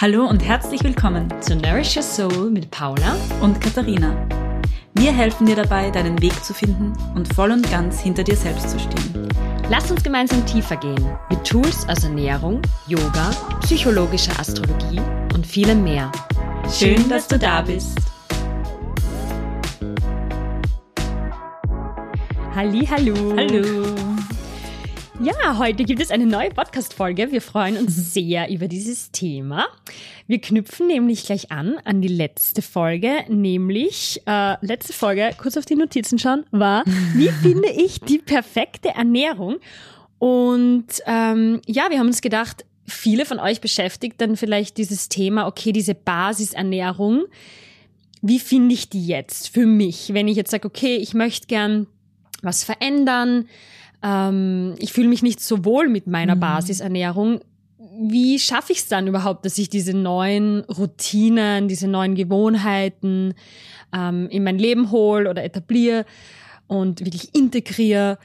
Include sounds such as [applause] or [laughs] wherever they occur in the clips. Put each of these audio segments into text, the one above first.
Hallo und herzlich willkommen zu Nourish Your Soul mit Paula und Katharina. Wir helfen dir dabei, deinen Weg zu finden und voll und ganz hinter dir selbst zu stehen. Lass uns gemeinsam tiefer gehen mit Tools aus Ernährung, Yoga, psychologischer Astrologie und vielem mehr. Schön, dass du da bist. Halli, hallo. Hallo. Ja, heute gibt es eine neue Podcast-Folge. Wir freuen uns sehr über dieses Thema. Wir knüpfen nämlich gleich an an die letzte Folge, nämlich äh, letzte Folge, kurz auf die Notizen schauen, war, wie [laughs] finde ich die perfekte Ernährung? Und ähm, ja, wir haben uns gedacht, viele von euch beschäftigt dann vielleicht dieses Thema, okay, diese Basisernährung, wie finde ich die jetzt für mich? Wenn ich jetzt sage, okay, ich möchte gern was verändern, ähm, ich fühle mich nicht so wohl mit meiner mhm. Basisernährung. Wie schaffe ich es dann überhaupt, dass ich diese neuen Routinen, diese neuen Gewohnheiten ähm, in mein Leben hole oder etabliere und wirklich integriere?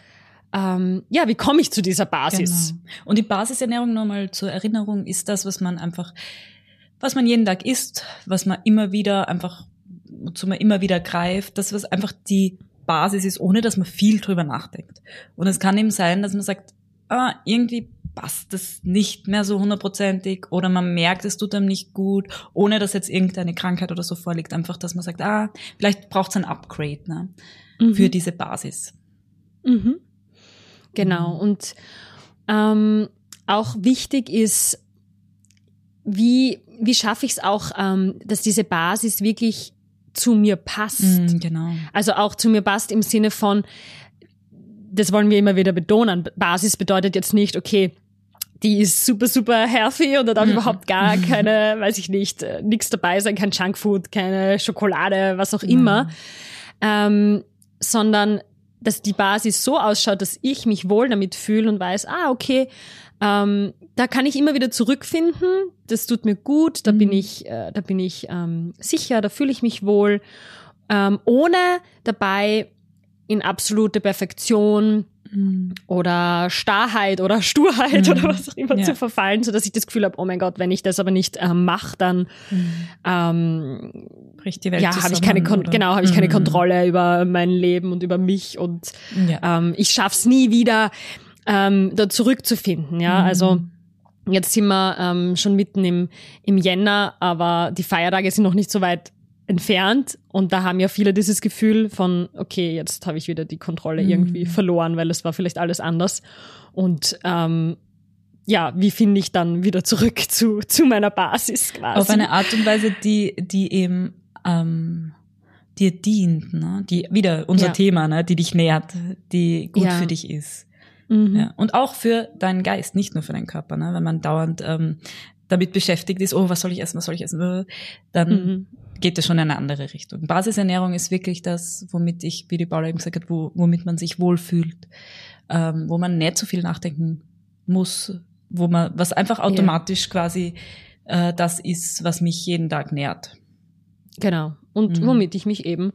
Ähm, ja, wie komme ich zu dieser Basis? Genau. Und die Basisernährung nochmal zur Erinnerung ist das, was man einfach, was man jeden Tag isst, was man immer wieder einfach, wozu man immer wieder greift, das was einfach die Basis ist, ohne dass man viel drüber nachdenkt. Und es kann eben sein, dass man sagt, ah, irgendwie passt das nicht mehr so hundertprozentig oder man merkt, es tut einem nicht gut, ohne dass jetzt irgendeine Krankheit oder so vorliegt. Einfach, dass man sagt, ah, vielleicht braucht es ein Upgrade ne, mhm. für diese Basis. Mhm. Genau. Und ähm, auch wichtig ist, wie, wie schaffe ich es auch, ähm, dass diese Basis wirklich zu mir passt. Mm, genau. Also auch zu mir passt im Sinne von, das wollen wir immer wieder betonen. Basis bedeutet jetzt nicht, okay, die ist super, super healthy und da darf mhm. überhaupt gar [laughs] keine, weiß ich nicht, äh, nichts dabei sein, kein Junkfood, keine Schokolade, was auch immer. Mhm. Ähm, sondern dass die Basis so ausschaut, dass ich mich wohl damit fühle und weiß, ah, okay, ähm, da kann ich immer wieder zurückfinden. Das tut mir gut. Da mhm. bin ich, äh, da bin ich ähm, sicher. Da fühle ich mich wohl, ähm, ohne dabei in absolute Perfektion mhm. oder Starrheit oder [laughs] Sturheit mhm. oder was auch immer ja. zu verfallen, so dass ich das Gefühl habe, oh mein Gott, wenn ich das aber nicht ähm, mache, dann mhm. ähm, bricht die Welt ja, habe ich keine Kon oder? genau habe ich keine mhm. Kontrolle über mein Leben und über mich und ja. ähm, ich schaff's nie wieder ähm, da zurückzufinden. Ja, also jetzt sind wir ähm, schon mitten im, im Jänner, aber die Feiertage sind noch nicht so weit entfernt und da haben ja viele dieses Gefühl von, okay, jetzt habe ich wieder die Kontrolle mhm. irgendwie verloren, weil es war vielleicht alles anders. Und ähm, ja, wie finde ich dann wieder zurück [laughs] zu, zu meiner Basis quasi? Auf eine Art und Weise, die, die eben ähm, dir dient, ne? die wieder unser ja. Thema, ne? die dich nährt, die gut ja. für dich ist. Mhm. Ja. Und auch für deinen Geist, nicht nur für deinen Körper. Ne? Wenn man dauernd ähm, damit beschäftigt ist, oh, was soll ich essen, was soll ich essen, dann mhm. geht es schon in eine andere Richtung. Basisernährung ist wirklich das, womit ich, wie die Paula eben gesagt hat, wo, womit man sich wohlfühlt, ähm, wo man nicht so viel nachdenken muss, wo man, was einfach automatisch ja. quasi äh, das ist, was mich jeden Tag nährt. Genau. Und mhm. womit ich mich eben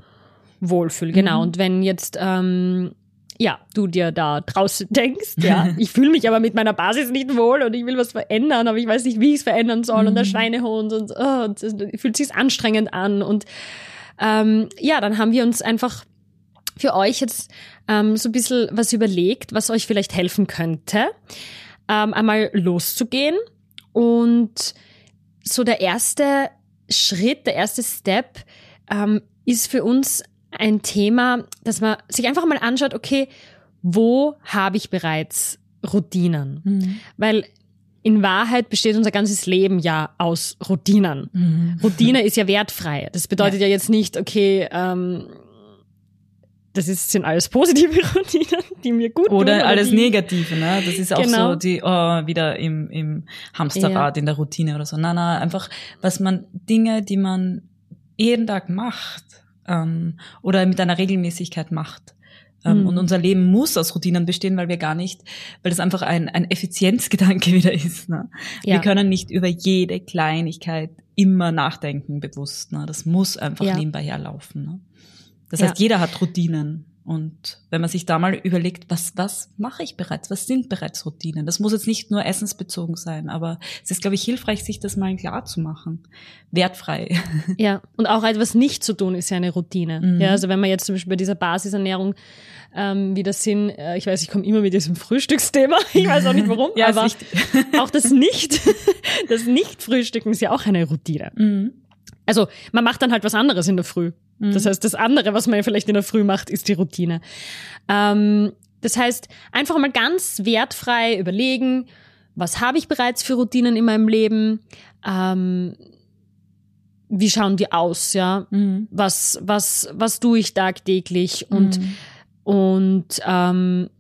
wohlfühle. Genau. Mhm. Und wenn jetzt ähm, ja, du dir da draußen [laughs] denkst, ja, [laughs] ich fühle mich aber mit meiner Basis nicht wohl und ich will was verändern, aber ich weiß nicht, wie ich es verändern soll mhm. und der mhm. Schweinehund und, oh, und es fühlt sich anstrengend an und ähm, ja, dann haben wir uns einfach für euch jetzt ähm, so ein bisschen was überlegt, was euch vielleicht helfen könnte, ähm, einmal loszugehen und so der erste Schritt, der erste Step ähm, ist für uns ein Thema, dass man sich einfach mal anschaut, okay, wo habe ich bereits Routinen? Mhm. Weil in Wahrheit besteht unser ganzes Leben ja aus Routinen. Mhm. Routine ist ja wertfrei. Das bedeutet ja, ja jetzt nicht, okay, ähm, das ist, sind alles positive [laughs] Routinen, die mir gut oder tun. Oder alles negative, ne? Das ist auch genau. so die, oh, wieder im, im Hamsterrad, ja. in der Routine oder so. Nein, nein, einfach, was man, Dinge, die man jeden Tag macht, ähm, oder mit einer Regelmäßigkeit macht. Ähm, mhm. Und unser Leben muss aus Routinen bestehen, weil wir gar nicht, weil das einfach ein, ein Effizienzgedanke [laughs] wieder ist. Ne? Ja. Wir können nicht über jede Kleinigkeit immer nachdenken bewusst. Ne? Das muss einfach ja. nebenbei herlaufen. Ne? Das heißt, jeder hat Routinen Und wenn man sich da mal überlegt, was, was mache ich bereits? Was sind bereits Routinen? Das muss jetzt nicht nur essensbezogen sein, aber es ist, glaube ich, hilfreich, sich das mal klar zu machen. Wertfrei. [laughs] Ja, und auch etwas nicht zu tun ist ja eine Routine. Mhm. Ja, also wenn man jetzt zum Beispiel bei dieser Basisernährung ähm, wie das sind, äh, ich weiß, ich komme immer mit diesem Frühstücksthema, [laughs] ich weiß auch nicht warum, [laughs] ja, aber auch das Nicht, das Nicht-Frühstücken ist ja auch eine Routine. Mhm. Also man macht dann halt was anderes in der Früh. Mhm. Das heißt, das andere, was man vielleicht in der Früh macht, ist die Routine. Ähm, das heißt, einfach mal ganz wertfrei überlegen, was habe ich bereits für Routinen in meinem Leben? Ähm, wie schauen die aus, ja? Mhm. Was, was, was tue ich tagtäglich? Und, mhm. und ähm,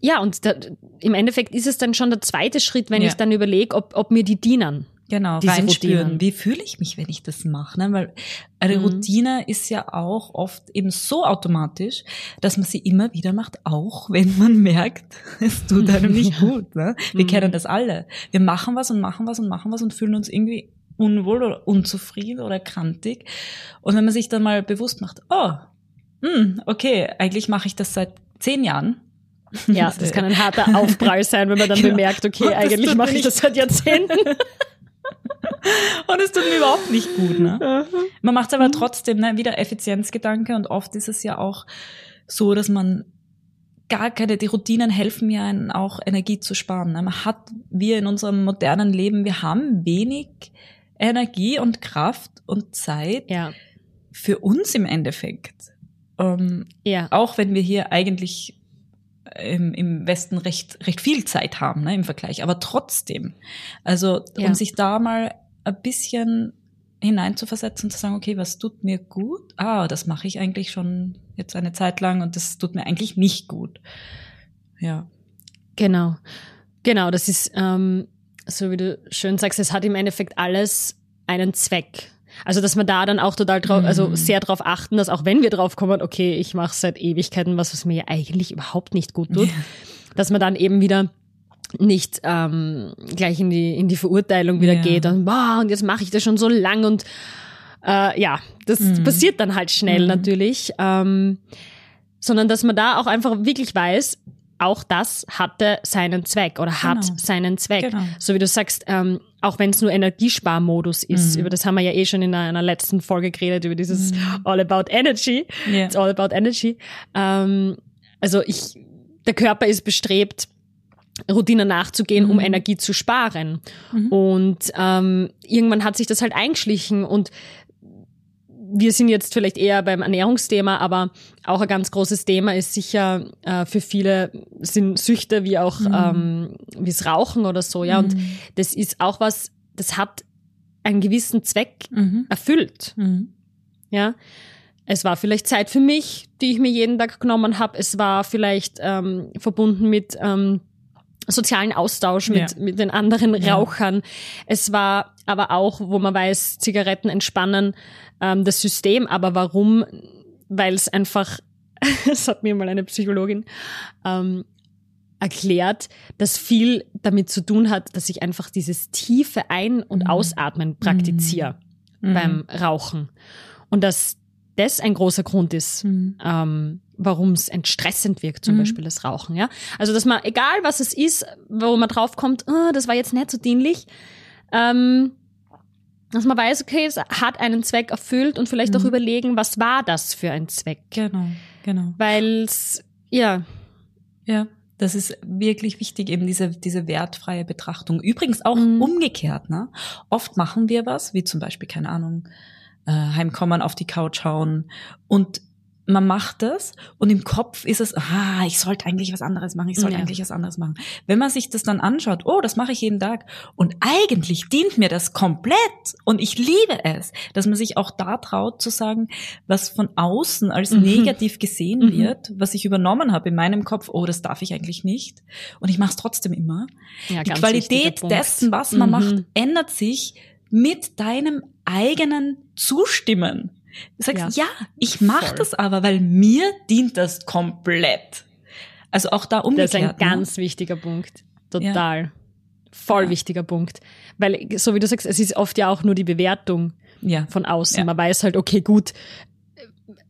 ja, und da, im Endeffekt ist es dann schon der zweite Schritt, wenn ja. ich dann überlege, ob, ob mir die dienen. Genau, diese reinspüren. Routinen. Wie fühle ich mich, wenn ich das mache? Ne? Weil eine mhm. Routine ist ja auch oft eben so automatisch, dass man sie immer wieder macht, auch wenn man [laughs] merkt, es tut einem nicht [laughs] ja. gut. Ne? Wir mhm. kennen das alle. Wir machen was und machen was und machen was und fühlen uns irgendwie unwohl oder unzufrieden oder krantig. Und wenn man sich dann mal bewusst macht, oh, mh, hm, okay, eigentlich mache ich das seit zehn Jahren, ja, das kann ein harter Aufprall sein, wenn man dann [laughs] genau. bemerkt, okay, eigentlich mache ich das seit Jahrzehnten. Und es tut mir überhaupt nicht gut. Ne? Man macht es aber trotzdem, ne? wieder Effizienzgedanke und oft ist es ja auch so, dass man gar keine, die Routinen helfen ja einen auch Energie zu sparen. Ne? Man hat, wir in unserem modernen Leben, wir haben wenig Energie und Kraft und Zeit ja. für uns im Endeffekt. Ähm, ja. Auch wenn wir hier eigentlich im, im Westen recht, recht viel Zeit haben ne, im Vergleich. Aber trotzdem, also ja. um sich da mal ein bisschen hineinzuversetzen und zu sagen, okay, was tut mir gut? Ah, das mache ich eigentlich schon jetzt eine Zeit lang und das tut mir eigentlich nicht gut. Ja. Genau. Genau, das ist, ähm, so wie du schön sagst, es hat im Endeffekt alles einen Zweck. Also, dass wir da dann auch total drauf, also mhm. sehr darauf achten, dass auch wenn wir drauf kommen, okay, ich mache seit Ewigkeiten was, was mir ja eigentlich überhaupt nicht gut tut, dass man dann eben wieder nicht ähm, gleich in die in die Verurteilung wieder ja. geht und wow und jetzt mache ich das schon so lang und äh, ja das mhm. passiert dann halt schnell mhm. natürlich ähm, sondern dass man da auch einfach wirklich weiß auch das hatte seinen Zweck oder hat genau. seinen Zweck. Genau. So wie du sagst, ähm, auch wenn es nur Energiesparmodus ist, mhm. über das haben wir ja eh schon in einer, einer letzten Folge geredet, über dieses mhm. All About Energy. Yeah. It's all about energy. Ähm, also ich, der Körper ist bestrebt, Routinen nachzugehen, mhm. um Energie zu sparen. Mhm. Und ähm, irgendwann hat sich das halt eingeschlichen und wir sind jetzt vielleicht eher beim Ernährungsthema, aber auch ein ganz großes Thema ist sicher äh, für viele sind Süchte wie auch mhm. ähm, wie es Rauchen oder so, ja. Mhm. Und das ist auch was, das hat einen gewissen Zweck mhm. erfüllt. Mhm. Ja. Es war vielleicht Zeit für mich, die ich mir jeden Tag genommen habe. Es war vielleicht ähm, verbunden mit ähm, sozialen Austausch mit, ja. mit den anderen Rauchern. Ja. Es war aber auch, wo man weiß, Zigaretten entspannen ähm, das System. Aber warum? Weil es einfach, [laughs] das hat mir mal eine Psychologin ähm, erklärt, dass viel damit zu tun hat, dass ich einfach dieses tiefe Ein- und mhm. Ausatmen praktiziere mhm. beim Rauchen. Und dass das ein großer Grund ist, mhm. ähm, warum es entstressend wirkt, zum mhm. Beispiel das Rauchen. Ja, also dass man, egal was es ist, wo man draufkommt, oh, das war jetzt nicht so dienlich, ähm, dass man weiß, okay, es hat einen Zweck erfüllt und vielleicht mhm. auch überlegen, was war das für ein Zweck? Genau, genau. Weil es, ja. Ja, das ist wirklich wichtig, eben diese, diese wertfreie Betrachtung. Übrigens auch mhm. umgekehrt, ne? Oft machen wir was, wie zum Beispiel, keine Ahnung, äh, heimkommen, auf die Couch hauen und man macht das und im Kopf ist es, ah, ich sollte eigentlich was anderes machen, ich sollte ja. eigentlich was anderes machen. Wenn man sich das dann anschaut, oh, das mache ich jeden Tag und eigentlich dient mir das komplett und ich liebe es, dass man sich auch da traut zu sagen, was von außen als mhm. negativ gesehen mhm. wird, was ich übernommen habe in meinem Kopf, oh, das darf ich eigentlich nicht und ich mache es trotzdem immer. Ja, Die Qualität dessen, was man mhm. macht, ändert sich mit deinem eigenen Zustimmen. Du sagst, ja, ja ich mache das aber, weil mir dient das komplett. Also auch da umgekehrt. Das ist ein ganz ne? wichtiger Punkt. Total. Ja. Voll ja. wichtiger Punkt. Weil, so wie du sagst, es ist oft ja auch nur die Bewertung von außen. Man weiß halt, okay, gut,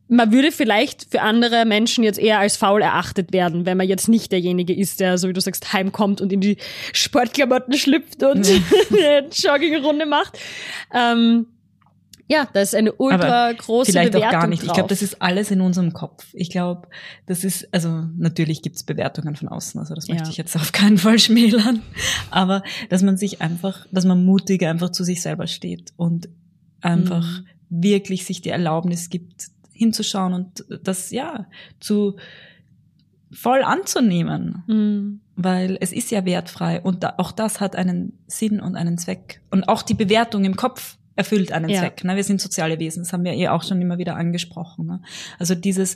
man würde vielleicht für andere Menschen jetzt eher als faul erachtet werden, wenn man jetzt nicht derjenige ist, der, so wie du sagst, heimkommt und in die Sportklamotten schlüpft und eine [laughs] Joggingrunde macht. Ähm, ja, da ist eine ultra große vielleicht Bewertung auch gar nicht. Drauf. Ich glaube, das ist alles in unserem Kopf. Ich glaube, das ist, also natürlich gibt's Bewertungen von außen, also das möchte ja. ich jetzt auf keinen Fall schmälern. Aber dass man sich einfach, dass man mutig einfach zu sich selber steht und einfach mhm. wirklich sich die Erlaubnis gibt, hinzuschauen und das ja zu voll anzunehmen. Mhm. Weil es ist ja wertfrei und da, auch das hat einen Sinn und einen Zweck. Und auch die Bewertung im Kopf erfüllt einen ja. Zweck. Ne? Wir sind soziale Wesen, das haben wir eh auch schon immer wieder angesprochen. Ne? Also dieses,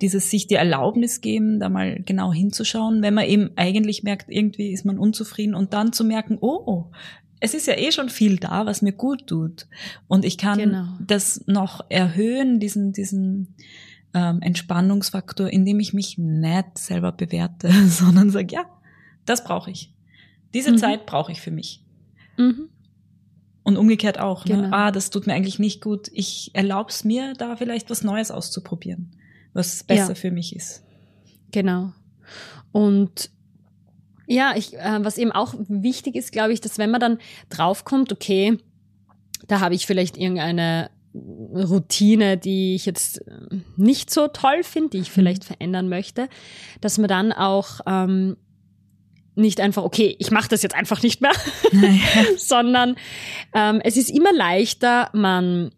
dieses sich die Erlaubnis geben, da mal genau hinzuschauen, wenn man eben eigentlich merkt, irgendwie ist man unzufrieden und dann zu merken, oh, es ist ja eh schon viel da, was mir gut tut. Und ich kann genau. das noch erhöhen, diesen, diesen ähm, Entspannungsfaktor, indem ich mich nicht selber bewerte, [laughs] sondern sage, ja, das brauche ich. Diese mhm. Zeit brauche ich für mich. Mhm. Und umgekehrt auch. Ne? Genau. Ne? Ah, das tut mir eigentlich nicht gut. Ich erlaube es mir, da vielleicht was Neues auszuprobieren, was besser ja. für mich ist. Genau. Und ja, ich, äh, was eben auch wichtig ist, glaube ich, dass wenn man dann draufkommt, okay, da habe ich vielleicht irgendeine Routine, die ich jetzt äh, nicht so toll finde, die ich vielleicht mhm. verändern möchte, dass man dann auch ähm, nicht einfach, okay, ich mache das jetzt einfach nicht mehr, [laughs] sondern ähm, es ist immer leichter, man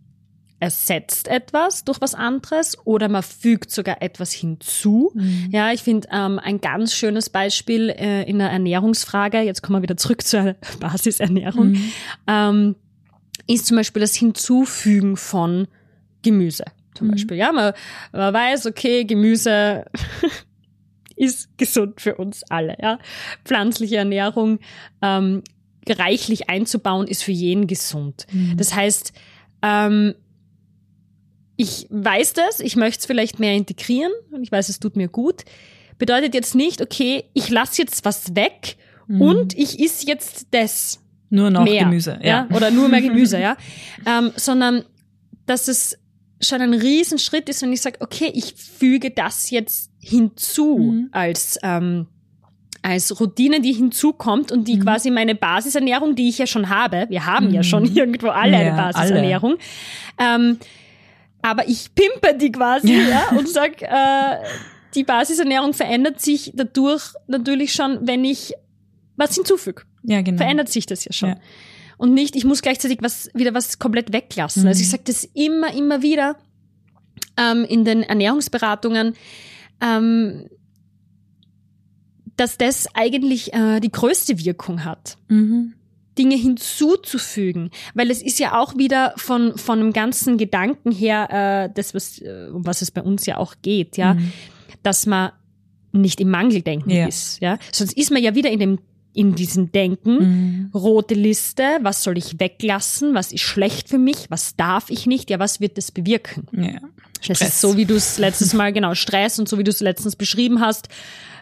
ersetzt etwas durch was anderes oder man fügt sogar etwas hinzu. Mhm. Ja, ich finde ähm, ein ganz schönes Beispiel äh, in der Ernährungsfrage, jetzt kommen wir wieder zurück zur [laughs] Basisernährung, mhm. ähm, ist zum Beispiel das Hinzufügen von Gemüse. Zum mhm. Beispiel, ja, man, man weiß, okay, Gemüse [laughs] ist gesund für uns alle. Ja? Pflanzliche Ernährung ähm, reichlich einzubauen ist für jeden gesund. Mhm. Das heißt, ähm, ich weiß das, ich möchte es vielleicht mehr integrieren und ich weiß, es tut mir gut. Bedeutet jetzt nicht, okay, ich lasse jetzt was weg mhm. und ich isse jetzt das. Nur noch mehr, Gemüse, ja. ja. Oder nur mehr [laughs] Gemüse, ja. Ähm, sondern, dass es schon ein Riesenschritt ist, wenn ich sage, okay, ich füge das jetzt hinzu mhm. als ähm, als Routine, die hinzukommt und die mhm. quasi meine Basisernährung, die ich ja schon habe, wir haben mhm. ja schon mhm. irgendwo alle ja, eine Basisernährung, ähm, aber ich pimpe die quasi ja. [laughs] ja und sag, äh, die Basisernährung verändert sich dadurch natürlich schon, wenn ich was hinzufüge. Ja, genau. Verändert sich das ja schon. Ja und nicht, ich muss gleichzeitig was wieder was komplett weglassen. Mhm. Also ich mhm. sage das immer, immer wieder ähm, in den Ernährungsberatungen, ähm, dass das eigentlich äh, die größte Wirkung hat. Mhm. Dinge hinzuzufügen, weil es ist ja auch wieder von von dem ganzen Gedanken her, äh, das was äh, um was es bei uns ja auch geht, ja, mhm. dass man nicht im Mangeldenken ja. ist, ja, sonst ist man ja wieder in dem in diesem Denken. Mhm. Rote Liste, was soll ich weglassen, was ist schlecht für mich, was darf ich nicht, ja, was wird das bewirken? Ja. Stress. Das ist so, wie du es letztes Mal, genau, Stress und so wie du es letztens beschrieben hast.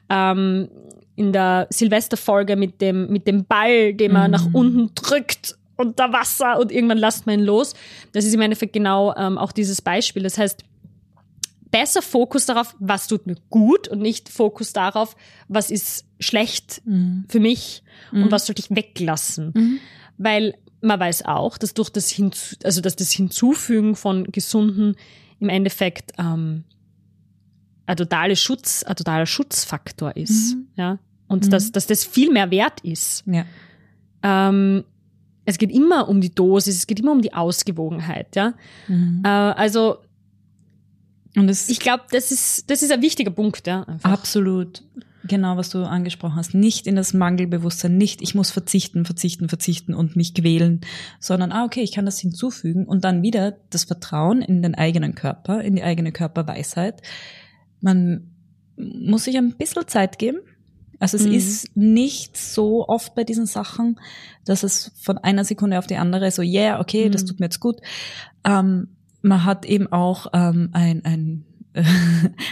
Ähm, in der Silvesterfolge mit dem, mit dem Ball, den man mhm. nach unten drückt unter Wasser und irgendwann lasst man ihn los. Das ist im Endeffekt genau ähm, auch dieses Beispiel. Das heißt, besser Fokus darauf, was tut mir gut und nicht Fokus darauf, was ist schlecht mhm. für mich mhm. und was sollte ich weglassen. Mhm. Weil man weiß auch, dass durch das Hinzu also dass das Hinzufügen von gesunden im Endeffekt ähm, ein totaler Schutz, ein totaler Schutzfaktor ist, mhm. ja, und mhm. dass, dass das viel mehr wert ist. Ja. Ähm, es geht immer um die Dosis, es geht immer um die Ausgewogenheit, ja. Mhm. Äh, also und ich glaube, das ist, das ist ein wichtiger Punkt, ja. Einfach. Absolut. Genau, was du angesprochen hast. Nicht in das Mangelbewusstsein, nicht ich muss verzichten, verzichten, verzichten und mich quälen, sondern, ah, okay, ich kann das hinzufügen und dann wieder das Vertrauen in den eigenen Körper, in die eigene Körperweisheit. Man muss sich ein bisschen Zeit geben. Also es mhm. ist nicht so oft bei diesen Sachen, dass es von einer Sekunde auf die andere so, yeah, okay, mhm. das tut mir jetzt gut. Ähm, man hat eben auch ähm, ein, ein, [laughs]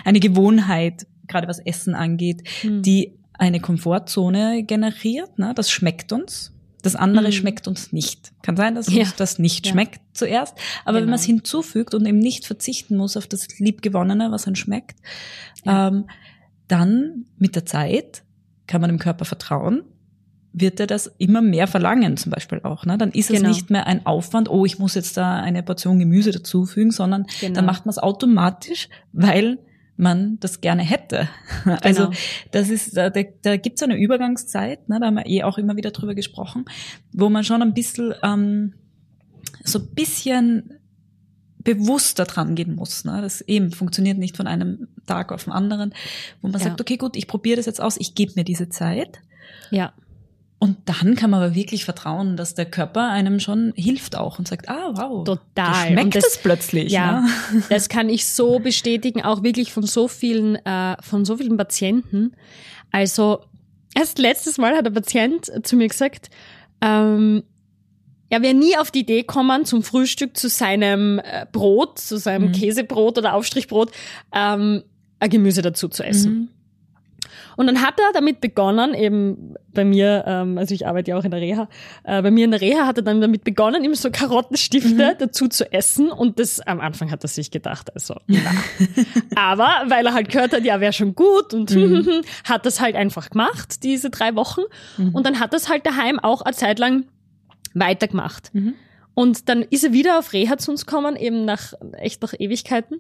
eine Gewohnheit, gerade was Essen angeht, mhm. die eine Komfortzone generiert. Ne? Das schmeckt uns. Das andere mhm. schmeckt uns nicht. Kann sein, dass ja. uns das nicht ja. schmeckt zuerst, aber genau. wenn man es hinzufügt und eben nicht verzichten muss auf das Liebgewonnene, was einem schmeckt, ja. ähm, dann mit der Zeit kann man dem Körper vertrauen wird er das immer mehr verlangen, zum Beispiel auch. Ne? Dann ist genau. es nicht mehr ein Aufwand, oh, ich muss jetzt da eine Portion Gemüse dazufügen, sondern genau. dann macht man es automatisch, weil man das gerne hätte. [laughs] Genau. Also das ist, da, da gibt es eine Übergangszeit, ne, da haben wir eh auch immer wieder drüber gesprochen, wo man schon ein bisschen ähm, so ein bisschen bewusster dran gehen muss. Ne? Das eben funktioniert nicht von einem Tag auf den anderen, wo man ja. sagt, okay, gut, ich probiere das jetzt aus, ich gebe mir diese Zeit. Ja. Und dann kann man aber wirklich vertrauen, dass der Körper einem schon hilft auch und sagt, ah, wow, total. Schmeckt das, es plötzlich. Ja, ne? [laughs] das kann ich so bestätigen, auch wirklich von so vielen, äh, von so vielen Patienten. Also erst letztes Mal hat der Patient zu mir gesagt, ähm, er wäre nie auf die Idee kommen, zum Frühstück zu seinem äh, Brot, zu seinem mhm. Käsebrot oder Aufstrichbrot, ähm, ein Gemüse dazu zu essen. Mhm. Und dann hat er damit begonnen, eben bei mir, ähm, also ich arbeite ja auch in der Reha, äh, bei mir in der Reha hat er dann damit begonnen, ihm so Karottenstifte mhm. dazu zu essen. Und das am Anfang hat er sich gedacht, also na. [laughs] Aber weil er halt gehört hat, ja, wäre schon gut und mhm. [laughs] hat das halt einfach gemacht, diese drei Wochen. Mhm. Und dann hat das halt daheim auch eine Zeit lang weitergemacht. Mhm. Und dann ist er wieder auf Reha zu uns gekommen, eben nach echt nach Ewigkeiten.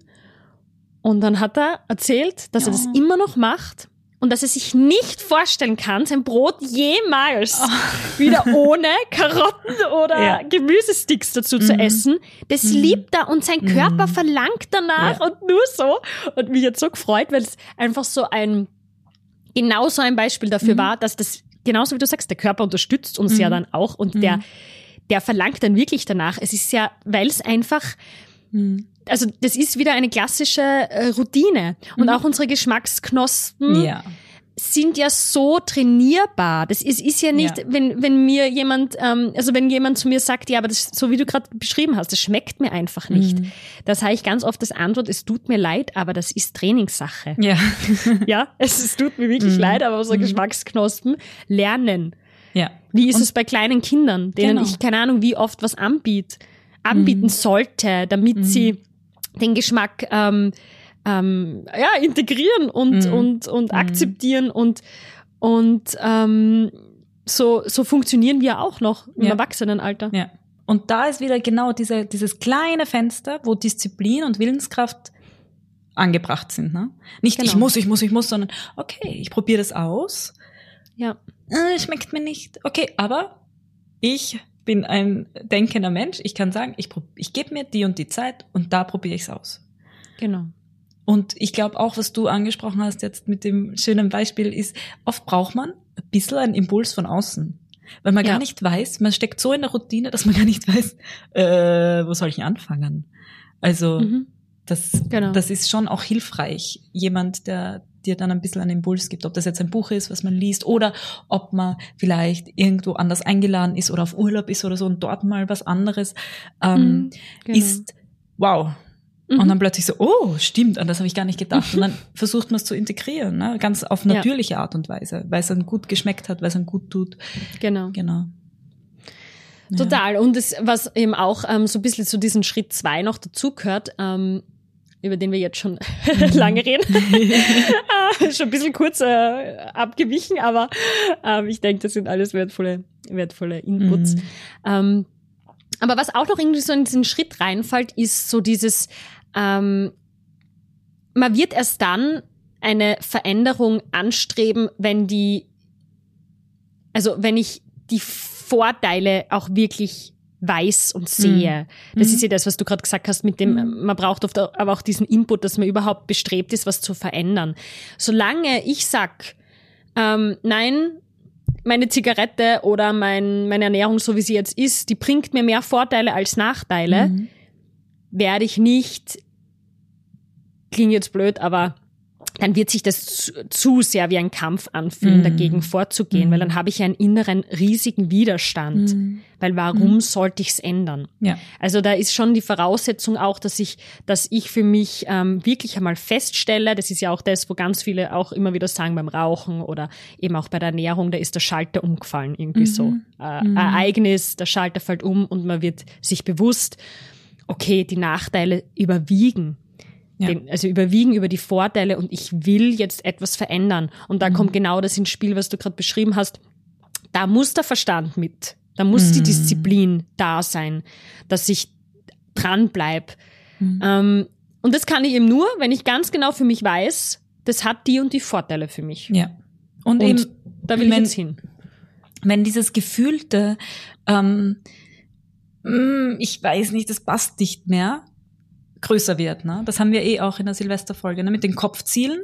Und dann hat er erzählt, dass ja. er das immer noch macht und dass er sich nicht vorstellen kann, sein Brot jemals oh. [laughs] wieder ohne Karotten oder ja. Gemüsesticks dazu mhm. zu essen. Das mhm. liebt er und sein Körper mhm. verlangt danach ja. und nur so. Und mich hat so gefreut, weil es einfach so ein, genau so ein Beispiel dafür mhm. war, dass das, genauso wie du sagst, der Körper unterstützt uns ja mhm. dann auch und der, mhm. der verlangt dann wirklich danach. Es ist ja, weil es einfach, also das ist wieder eine klassische äh, Routine. Und mhm. auch unsere Geschmacksknospen ja. sind ja so trainierbar. Das ist, ist ja nicht, ja. wenn, wenn mir jemand, ähm, also wenn jemand zu mir sagt, ja, aber das, so wie du gerade beschrieben hast, das schmeckt mir einfach nicht. Mhm. Da sage ich ganz oft das Antwort, es tut mir leid, aber das ist Trainingssache. Ja. [laughs] ja, es, es tut mir wirklich mhm. leid, aber unsere mhm. Geschmacksknospen lernen. Ja. Wie ist Und, es bei kleinen Kindern, denen genau. ich keine Ahnung, wie oft was anbiete, anbieten mhm. sollte, damit sie mhm den Geschmack ähm, ähm, ja, integrieren und, mhm. und, und mhm. akzeptieren und, und ähm, so, so funktionieren wir auch noch im ja. Erwachsenenalter. Ja. Und da ist wieder genau diese, dieses kleine Fenster, wo Disziplin und Willenskraft angebracht sind. Ne? Nicht genau. ich muss, ich muss, ich muss, sondern okay, ich probiere das aus. Ja. Äh, schmeckt mir nicht. Okay, aber ich bin ein denkender Mensch. Ich kann sagen, ich, ich gebe mir die und die Zeit und da probiere ich es aus. Genau. Und ich glaube auch, was du angesprochen hast jetzt mit dem schönen Beispiel, ist, oft braucht man ein bisschen einen Impuls von außen. Weil man ja. gar nicht weiß, man steckt so in der Routine, dass man gar nicht [laughs] weiß, äh, wo soll ich anfangen. Also mhm. das, genau. das ist schon auch hilfreich. Jemand, der dir dann ein bisschen einen Impuls gibt, ob das jetzt ein Buch ist, was man liest, oder ob man vielleicht irgendwo anders eingeladen ist oder auf Urlaub ist oder so und dort mal was anderes ähm, mhm, genau. ist, wow. Mhm. Und dann plötzlich so, oh, stimmt, an das habe ich gar nicht gedacht. Und dann [laughs] versucht man es zu integrieren, ne? ganz auf natürliche ja. Art und Weise, weil es dann gut geschmeckt hat, weil es dann gut tut. Genau. Genau. Ja. Total. Und das, was eben auch ähm, so ein bisschen zu diesem Schritt zwei noch dazu gehört, ähm, über den wir jetzt schon [laughs] lange reden. [laughs] Ah, schon ein bisschen kurz äh, abgewichen, aber ähm, ich denke, das sind alles wertvolle, wertvolle Inputs. Mhm. Ähm, aber was auch noch irgendwie so in diesen Schritt reinfällt, ist so dieses, ähm, man wird erst dann eine Veränderung anstreben, wenn die, also wenn ich die Vorteile auch wirklich weiß und sehe. Mhm. Das ist ja das, was du gerade gesagt hast, mit dem, mhm. man braucht oft aber auch diesen Input, dass man überhaupt bestrebt ist, was zu verändern. Solange ich sag, ähm, nein, meine Zigarette oder mein, meine Ernährung, so wie sie jetzt ist, die bringt mir mehr Vorteile als Nachteile, mhm. werde ich nicht, klingt jetzt blöd, aber dann wird sich das zu, zu sehr wie ein Kampf anfühlen, mm. dagegen vorzugehen, mm. weil dann habe ich einen inneren riesigen Widerstand. Mm. Weil warum sollte ich es ändern? Ja. Also da ist schon die Voraussetzung auch, dass ich, dass ich für mich ähm, wirklich einmal feststelle, das ist ja auch das, wo ganz viele auch immer wieder sagen beim Rauchen oder eben auch bei der Ernährung, da ist der Schalter umgefallen, irgendwie so. Äh, -hmm. Ereignis, der Schalter fällt um und man wird sich bewusst, okay, die Nachteile überwiegen ja. Den, also überwiegen über die Vorteile und ich will jetzt etwas verändern. Und da mhm. kommt genau das ins Spiel, was du gerade beschrieben hast. Da muss der Verstand mit. Da muss mhm. die Disziplin da sein, dass ich dran bleib. Mhm. Ähm, und das kann ich eben nur, wenn ich ganz genau für mich weiß, das hat die und die Vorteile für mich. Ja. Und, und eben, da will wenn, ich jetzt hin. Wenn dieses gefühlte, ähm, mm, ich weiß nicht, das passt nicht mehr, größer wird. Ne? Das haben wir eh auch in der Silvesterfolge ne? mit den Kopfzielen.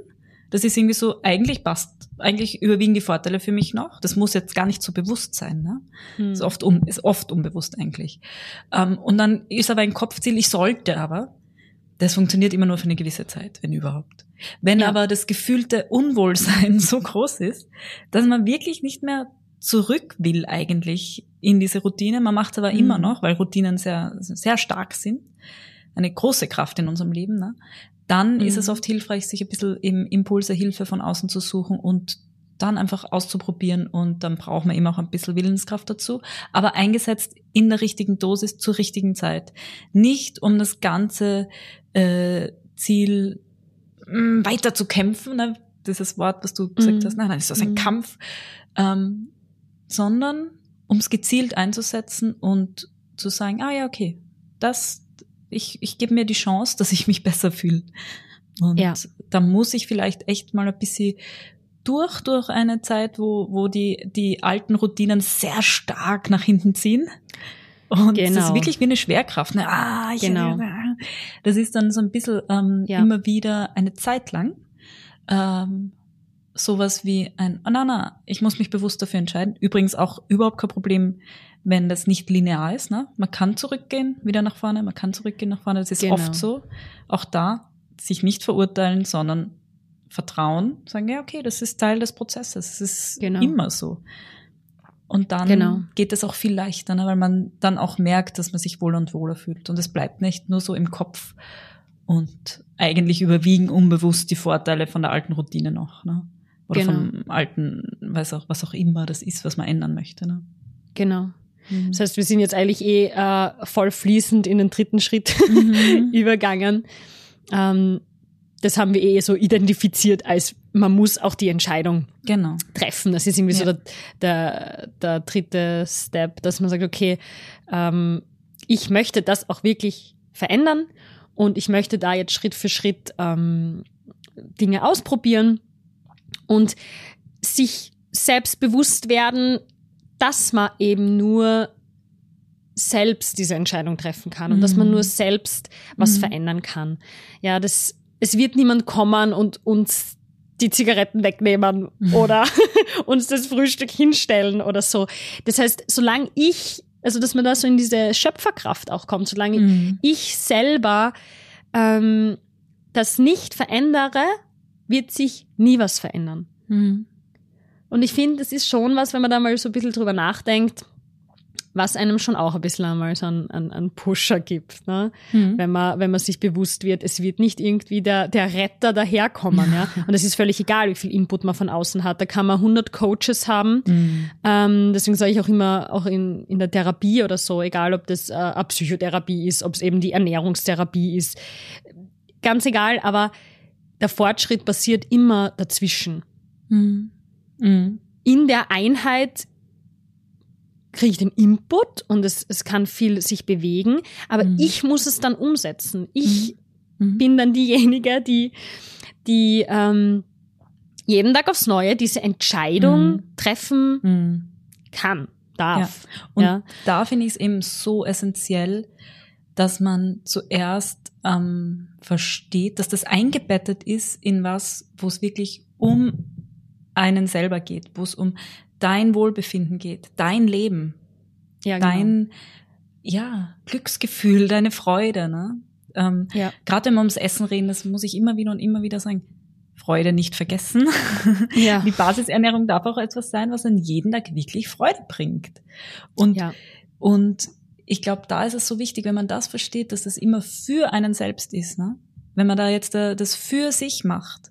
Das ist irgendwie so, eigentlich passt, eigentlich überwiegen die Vorteile für mich noch. Das muss jetzt gar nicht so bewusst sein. Ne? Hm. Ist, oft un, ist oft unbewusst eigentlich. Ähm, und dann ist aber ein Kopfziel, ich sollte aber. Das funktioniert immer nur für eine gewisse Zeit, wenn überhaupt. Wenn ja. aber das gefühlte Unwohlsein [laughs] so groß ist, dass man wirklich nicht mehr zurück will eigentlich in diese Routine. Man macht es aber mhm. immer noch, weil Routinen sehr, sehr stark sind eine große Kraft in unserem Leben, ne? dann mhm. ist es oft hilfreich, sich ein bisschen im Impulse, Hilfe von außen zu suchen und dann einfach auszuprobieren und dann braucht man eben auch ein bisschen Willenskraft dazu, aber eingesetzt in der richtigen Dosis zur richtigen Zeit. Nicht um das ganze äh, Ziel mh, mm, weiter zu kämpfen, ne? dieses Wort, was du gesagt mhm. hast, nein, nein, ist das ein mhm. Kampf, ähm, sondern um es gezielt einzusetzen und zu sagen, ah ja, okay, das, ich, ich gebe mir die Chance, dass ich mich besser fühle. Und ja. da muss ich vielleicht echt mal ein bisschen durch, durch eine Zeit, wo, wo die, die alten Routinen sehr stark nach hinten ziehen. Und genau. das ist wirklich wie eine Schwerkraft. Ne? Ah, ich, genau. Das ist dann so ein bisschen ähm, ja. immer wieder eine Zeit lang ähm, sowas wie ein, oh, na, na, ich muss mich bewusst dafür entscheiden. Übrigens auch überhaupt kein Problem, wenn das nicht linear ist. Ne? Man kann zurückgehen, wieder nach vorne, man kann zurückgehen nach vorne. Das ist genau. oft so. Auch da sich nicht verurteilen, sondern vertrauen, sagen, ja, okay, das ist Teil des Prozesses. Es ist genau. immer so. Und dann genau. geht es auch viel leichter, ne? weil man dann auch merkt, dass man sich wohl und wohler fühlt. Und es bleibt nicht nur so im Kopf. Und eigentlich überwiegen unbewusst die Vorteile von der alten Routine noch. Ne? Oder genau. vom alten, weiß auch, was auch immer das ist, was man ändern möchte. Ne? Genau. Mhm. Das heißt, wir sind jetzt eigentlich eh äh, voll fließend in den dritten Schritt mhm. [laughs] übergangen. Ähm, das haben wir eh so identifiziert als man muss auch die Entscheidung genau. treffen. Das ist irgendwie ja. so der, der, der, dritte Step, dass man sagt, okay, ähm, ich möchte das auch wirklich verändern und ich möchte da jetzt Schritt für Schritt ähm, Dinge ausprobieren und sich selbst bewusst werden, dass man eben nur selbst diese Entscheidung treffen kann und mhm. dass man nur mhm. selbst was mhm. verändern kann. Ja, das, es wird niemand kommen und uns die Zigaretten wegnehmen mhm. oder [laughs] uns das Frühstück hinstellen oder so. Das heißt, solange ich, also dass man da so in diese Schöpferkraft auch kommt, solange mhm. ich selber ähm, das nicht verändere, wird sich nie was verändern. Mhm. Und ich finde, das ist schon was, wenn man da mal so ein bisschen drüber nachdenkt, was einem schon auch ein bisschen einmal so einen, einen, Pusher gibt, ne? Mhm. wenn, man, wenn man sich bewusst wird, es wird nicht irgendwie der, der Retter daherkommen. ja? [laughs] Und es ist völlig egal, wie viel Input man von außen hat. Da kann man 100 Coaches haben. Mhm. Ähm, deswegen sage ich auch immer, auch in, in der Therapie oder so, egal ob das äh, eine Psychotherapie ist, ob es eben die Ernährungstherapie ist, ganz egal, aber der Fortschritt passiert immer dazwischen. Mhm. Mhm. In der Einheit kriege ich den Input und es, es kann viel sich bewegen, aber mhm. ich muss es dann umsetzen. Ich mhm. mhm. bin dann diejenige, die, die ähm, jeden Tag aufs Neue diese Entscheidung mhm. treffen kann, darf. Ja. Und ja. da finde ich es eben so essentiell, dass man zuerst ähm, versteht, dass das eingebettet ist in was, wo es wirklich um einen selber geht, wo es um dein Wohlbefinden geht, dein Leben, ja, genau. dein ja, Glücksgefühl, deine Freude. Ne? Ähm, ja. Gerade wenn wir ums Essen reden, das muss ich immer wieder und immer wieder sagen. Freude nicht vergessen. [laughs] Ja. Die Basisernährung darf auch etwas sein, was an jeden Tag wirklich Freude bringt. Und, ja. und ich glaube, da ist es so wichtig, wenn man das versteht, dass das immer für einen selbst ist. Ne? Wenn man da jetzt äh, das für sich macht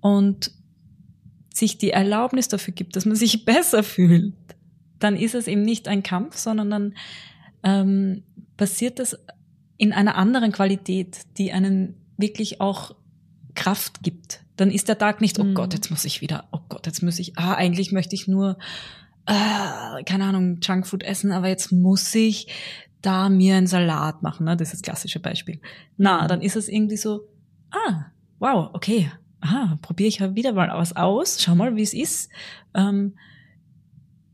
und sich die Erlaubnis dafür gibt, dass man [laughs] sich besser fühlt, dann ist es eben nicht ein Kampf, sondern dann ähm, passiert das in einer anderen Qualität, die einen wirklich auch Kraft gibt. Dann ist der Tag nicht, oh mhm. Gott, jetzt muss ich wieder, oh Gott, jetzt muss ich, ah, eigentlich möchte ich nur, äh, keine Ahnung, Junkfood essen, aber jetzt muss ich da mir einen Salat machen, ne? das ist das klassische Beispiel. Na, mhm. dann ist es irgendwie so, ah, wow, okay, ah, probiere ich wieder mal was aus, schau mal, wie es ist. Ähm,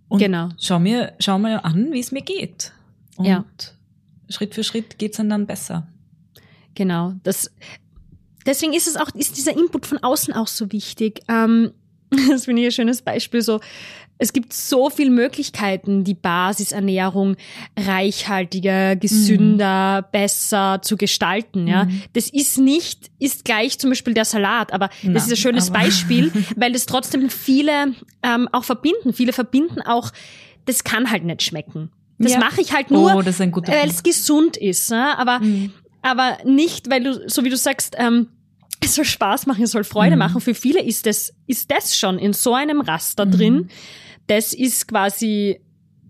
und genau. schau mir, schau mir an, wie es mir geht. Und ja. Schritt für Schritt geht's dann dann besser. Genau. Das, deswegen ist es auch, ist dieser Input von außen auch so wichtig. Ähm, [laughs] das finde ich ein schönes Beispiel. So, es gibt so viele Möglichkeiten, die Basisernährung reichhaltiger, gesünder, mhm. besser zu gestalten. Ja, mhm. das ist nicht, ist gleich zum Beispiel der Salat, aber Na, das ist ein schönes Beispiel, [laughs] weil es trotzdem viele ähm, auch verbinden. Viele verbinden auch, das kann halt nicht schmecken. Das ja. mache ich halt nur, oh, weil es gesund ist. Ne? Aber mhm aber nicht, weil du, so wie du sagst, ähm, es soll Spaß machen, es soll Freude mhm. machen. Für viele ist das, ist das schon in so einem Raster mhm. drin. Das ist quasi,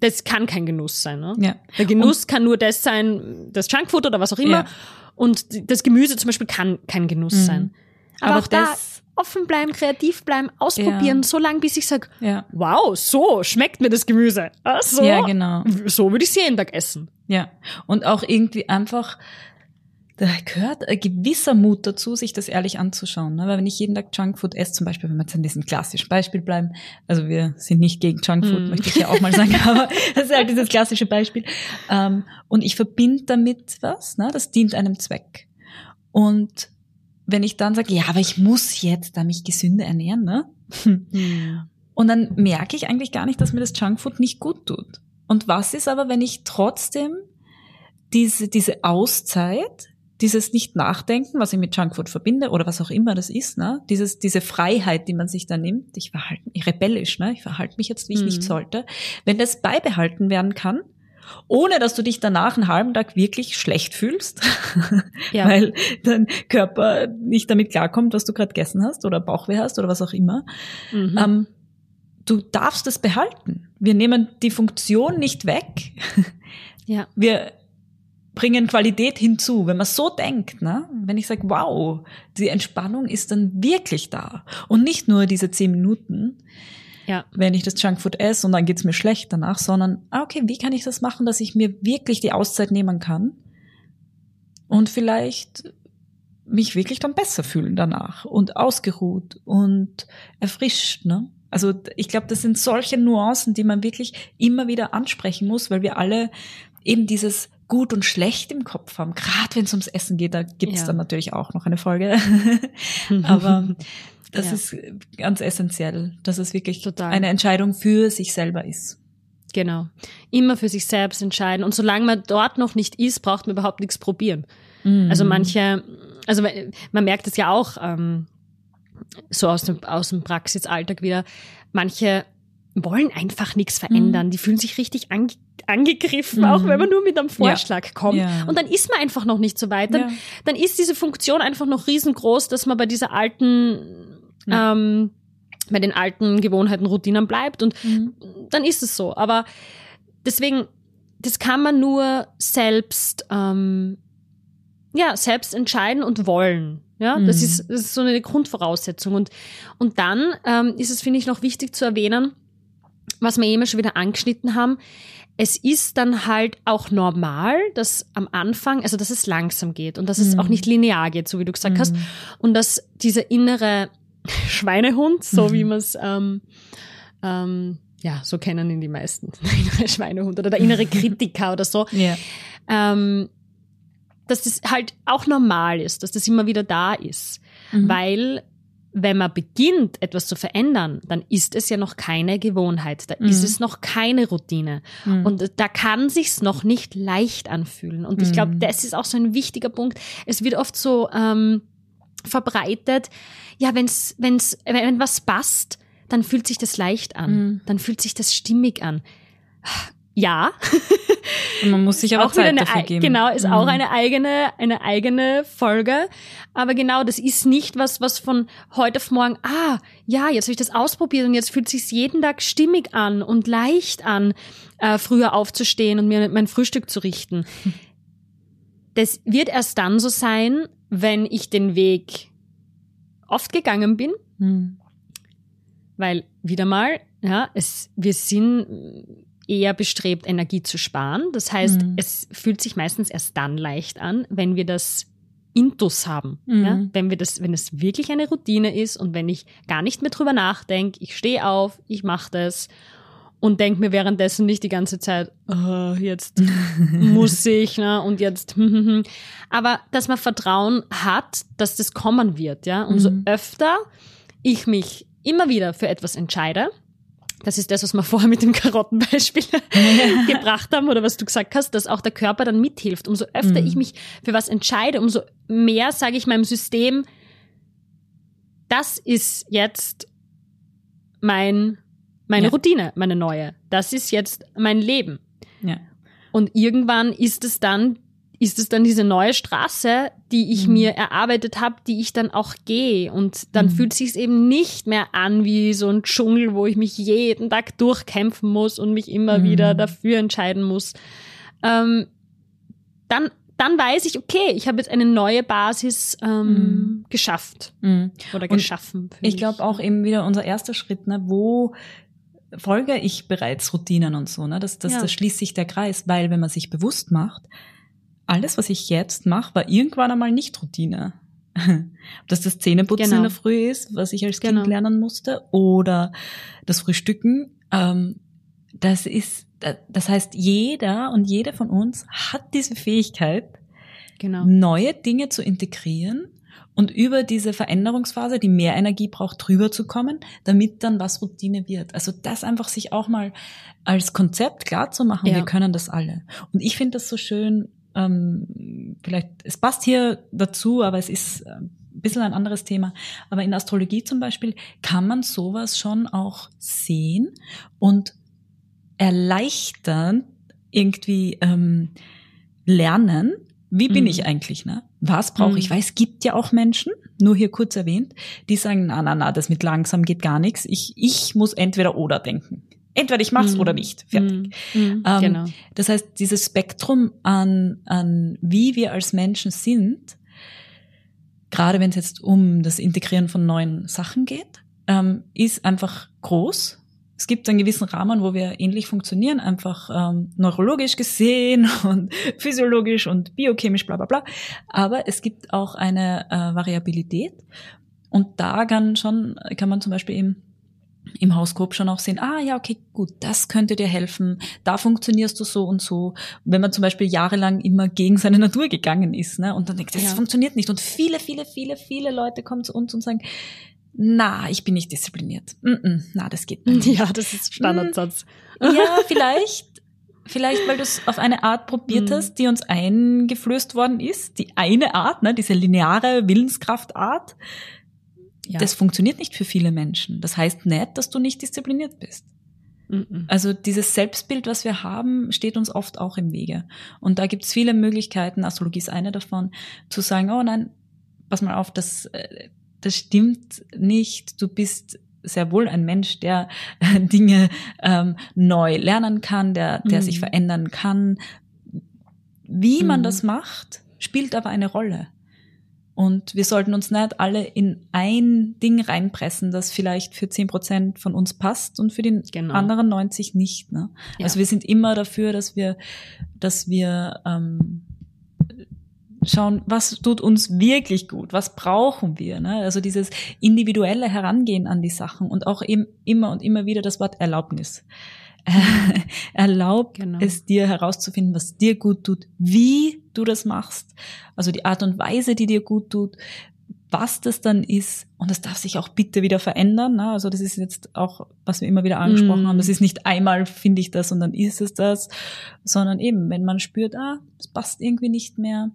das kann kein Genuss sein. Ne? Ja. Der Genuss Und, kann nur das sein, das Junkfood oder was auch immer. Ja. Und das Gemüse zum Beispiel kann kein Genuss mhm. sein. Aber, Aber auch das offen bleiben, kreativ bleiben, ausprobieren, ja. so lange, bis ich sage, ja. wow, so schmeckt mir das Gemüse. So, ja, genau. So würde ich es jeden Tag essen. Ja. Und auch irgendwie einfach da gehört ein gewisser Mut dazu, sich das ehrlich anzuschauen. Ne? Weil wenn ich jeden Tag Junkfood esse, zum Beispiel, wenn wir jetzt an diesem klassischen Beispiel bleiben, also wir sind nicht gegen Junkfood, mm. möchte ich ja auch mal sagen, [laughs] aber das ist halt dieses klassische Beispiel. Ähm, und ich verbinde damit was, ne? das dient einem Zweck. Und wenn ich dann sage, ja, aber ich muss jetzt da mich gesünder ernähren, ne? Mm. Und dann merke ich eigentlich gar nicht, dass mir das Junkfood nicht gut tut. Und was ist aber, wenn ich trotzdem diese, diese Auszeit dieses Nicht-Nachdenken, was ich mit Junkfood verbinde oder was auch immer das ist, ne? Dieses, diese Freiheit, die man sich da nimmt, ich verhalte mich rebellisch, ne? Ich verhalte mich jetzt, wie ich mhm. nicht sollte. Wenn das beibehalten werden kann, ohne dass du dich danach einen halben Tag wirklich schlecht fühlst, [laughs] ja. weil dein Körper nicht damit klarkommt, was du gerade gegessen hast oder Bauchweh hast oder was auch immer. Mhm. Ähm, du darfst es behalten. Wir nehmen die Funktion nicht weg. Ja. Wir bringen Qualität hinzu. Wenn man so denkt, ne? wenn ich sage, wow, die Entspannung ist dann wirklich da und nicht nur diese zehn Minuten, ja. wenn ich das Junkfood esse und dann geht's mir schlecht danach, sondern, ah, okay, wie kann ich das machen, dass ich mir wirklich die Auszeit nehmen kann und vielleicht mich wirklich dann besser fühlen danach und ausgeruht und erfrischt, ne? Also ich glaube, das sind solche Nuancen, die man wirklich immer wieder ansprechen muss, weil wir alle eben dieses gut und schlecht im Kopf haben. Gerade wenn es ums Essen geht, da gibt es ja. dann natürlich auch noch eine Folge. [laughs] Aber das ja. ist ganz essentiell, dass es wirklich Total. eine Entscheidung für sich selber ist. Genau. Immer für sich selbst entscheiden. Und solange man dort noch nicht ist, braucht man überhaupt nichts probieren. Mhm. Also manche, also man merkt es ja auch ähm, so aus dem, aus dem Praxisalltag wieder, manche wollen einfach nichts verändern. Mhm. Die fühlen sich richtig ange angegriffen, mhm. auch wenn man nur mit einem Vorschlag ja. kommt. Ja. Und dann ist man einfach noch nicht so weit. Dann, ja. dann ist diese Funktion einfach noch riesengroß, dass man bei dieser alten, ähm, bei den alten Gewohnheiten, Routinen bleibt. Und mhm. dann ist es so. Aber deswegen, das kann man nur selbst, ähm, ja, selbst entscheiden und wollen. Ja, das, mhm. ist, das ist so eine Grundvoraussetzung. Und, und dann ähm, ist es, finde ich, noch wichtig zu erwähnen, was wir eben schon wieder angeschnitten haben, es ist dann halt auch normal, dass am Anfang, also dass es langsam geht und dass es auch mhm. nicht linear geht, so wie du gesagt mhm. hast. Und dass dieser innere [laughs] Schweinehund, so mhm. wie man es ähm, ähm, ja, so kennen ihn die meisten, [laughs] der innere Schweinehund oder der [laughs] innere Kritiker oder so, yeah. ähm, dass das halt auch normal ist, dass das immer wieder da ist. Mhm. Weil wenn man beginnt, etwas zu verändern, dann ist es ja noch keine Gewohnheit, da mhm. ist es noch keine Routine. Mhm. Und da kann sich's noch nicht leicht anfühlen. Und ich glaube, mhm. das ist auch so ein wichtiger Punkt. Es wird oft so, ähm, verbreitet, ja, wenn's, wenn's, wenn was passt, dann fühlt sich das leicht an, mhm. dann fühlt sich das stimmig an. Ja. Und man muss sich aber auch Zeit eine, dafür geben. Genau, ist mhm. auch eine eigene, eine eigene Folge. Aber genau, das ist nicht was, was von heute auf morgen, ah, ja, jetzt habe ich das ausprobiert und jetzt fühlt sich jeden Tag stimmig an und leicht an, äh, früher aufzustehen und mir mein Frühstück zu richten. [laughs] Das wird erst dann so sein, wenn ich den Weg oft gegangen bin. Mhm. Weil wieder mal, ja, es, wir sind eher bestrebt, Energie zu sparen. Das heißt, mhm. es fühlt sich meistens erst dann leicht an, wenn wir das Intus haben. Mhm. Ja? Wenn wir das, wenn es wirklich eine Routine ist und wenn ich gar nicht mehr drüber nachdenke, ich stehe auf, ich mache das und denke mir währenddessen nicht die ganze Zeit, oh, jetzt [laughs] muss ich, ne? Und jetzt. [laughs] Aber dass man Vertrauen hat, dass das kommen wird, ja. Umso mhm. öfter ich mich immer wieder für etwas entscheide, das ist das, was wir [laughs] vorher mit dem Karottenbeispiel [laughs] gebracht haben oder was du gesagt hast, dass auch der Körper dann mithilft. Umso öfter mhm. ich mich für was entscheide, umso mehr sage ich meinem System, das ist jetzt mein, meine ja. Routine, meine neue. Das ist jetzt mein Leben. Ja. Und irgendwann ist es dann ist es dann diese neue Straße, die ich mhm. mir erarbeitet habe, die ich dann auch gehe. Und dann mhm. fühlt sich eben nicht mehr an wie so ein Dschungel, wo ich mich jeden Tag durchkämpfen muss und mich immer mhm. wieder dafür entscheiden muss. Ähm, dann dann weiß ich, okay, ich habe jetzt eine neue Basis ähm, mhm. geschafft mhm. oder geschaffen. Ich glaube auch eben wieder unser erster Schritt, ne, wo folge ich bereits Routinen und so, ne? Das, das, ja. das schließt sich der Kreis, weil wenn man sich bewusst macht, alles, was ich jetzt mache, war irgendwann einmal nicht Routine. [laughs] Ob das das Zähneputzen genau. in der Früh ist, was ich als Kind genau. lernen musste, oder das Frühstücken. Ähm, das ist, das heißt, jeder und jede von uns hat diese Fähigkeit, genau. neue Dinge zu integrieren und über diese Veränderungsphase, die mehr Energie braucht, drüber zu kommen, damit dann was Routine wird. Also das einfach sich auch mal als Konzept klar zu machen, ja. wir können das alle. Und ich finde das so schön, ähm, vielleicht, es passt hier dazu, aber es ist ein bisschen ein anderes Thema. Aber in Astrologie zum Beispiel kann man sowas schon auch sehen und erleichtern irgendwie ähm, lernen, wie bin mhm. ich eigentlich, ne? Was brauche mhm. ich? Weil es gibt ja auch Menschen, nur hier kurz erwähnt, die sagen, na, na, na, das mit langsam geht gar nichts. Ich, ich muss entweder oder denken. Entweder ich mach's mm. oder nicht. Fertig. Mm. Mm. Ähm, genau. Das heißt, dieses Spektrum an, an wie wir als Menschen sind, gerade wenn es jetzt um das Integrieren von neuen Sachen geht, ähm, ist einfach groß. Es gibt einen gewissen Rahmen, wo wir ähnlich funktionieren, einfach ähm, neurologisch gesehen [laughs] und physiologisch und biochemisch, bla bla bla. Aber es gibt auch eine äh, Variabilität. Und da kann schon, kann man zum Beispiel eben im Hauskop schon auch sehen, ah ja, okay, gut, das könnte dir helfen, da funktionierst du so und so. Wenn man zum Beispiel jahrelang immer gegen seine [laughs] Natur gegangen ist, ne, und dann denkt, das ja. funktioniert nicht. Und viele, viele, viele, viele Leute kommen zu uns und sagen, na, ich bin nicht diszipliniert. Mm -mm, na, das geht nicht. [laughs] Ja, das ist Standardsatz. Ja, [laughs] vielleicht. Vielleicht, weil du es auf eine Art probiert mm. hast, die uns eingeflößt worden ist. Die eine Art, ne, diese lineare Willenskraftart. Ja. Das funktioniert nicht für viele Menschen. Das heißt nicht, dass du nicht diszipliniert bist. Also dieses Selbstbild, was wir haben, steht uns oft auch im Wege. Und da gibt es viele Möglichkeiten, Astrologie ist eine davon, zu sagen, oh nein, pass mal auf, das, äh, das stimmt nicht. Du bist sehr wohl ein Mensch, der Dinge ähm, neu lernen kann, der, der mhm. sich verändern kann. Wie man mhm. das macht, spielt aber eine Rolle. Und wir sollten uns nicht alle in ein Ding reinpressen, das vielleicht für zehn Prozent von uns passt und für den genau. anderen 90 nicht. Ne? Ja. Also wir sind immer dafür, dass wir, dass wir ähm, schauen, was tut uns wirklich gut, was brauchen wir. Ne? Also dieses individuelle Herangehen an die Sachen und auch eben immer und immer wieder das Wort Erlaubnis. [laughs] Erlaub genau. es dir herauszufinden, was dir gut tut, wie du das machst, also die Art und Weise, die dir gut tut, was das dann ist, und das darf sich auch bitte wieder verändern. Ne? Also das ist jetzt auch, was wir immer wieder angesprochen mm. haben. Das ist nicht einmal finde ich das und dann ist es das, sondern eben, wenn man spürt, ah, es passt irgendwie nicht mehr,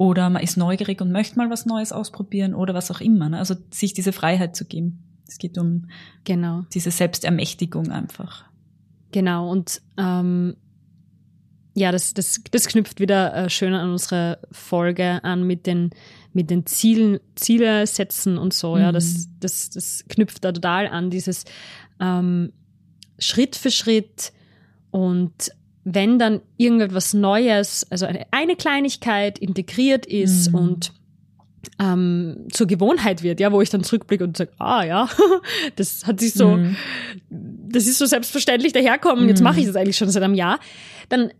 oder man ist neugierig und möchte mal was Neues ausprobieren oder was auch immer. Ne? Also sich diese Freiheit zu geben. Es geht um genau. diese Selbstermächtigung einfach. Genau, und ähm, ja, das, das, das knüpft wieder äh, schön an unsere Folge an mit den, mit den Zielen, Ziele setzen und so. Mhm. Ja, das, mhm. das, das knüpft da total an, dieses ähm, Schritt für Schritt und wenn dann irgendetwas Neues, also eine, eine Kleinigkeit integriert ist mhm. und ähm, zur Gewohnheit wird, ja, wo ich dann zurückblicke und sage, ah ja, [laughs] das hat sich so, mhm. das ist so selbstverständlich daherkommen, jetzt mache ich mhm. das eigentlich schon seit einem Jahr, dann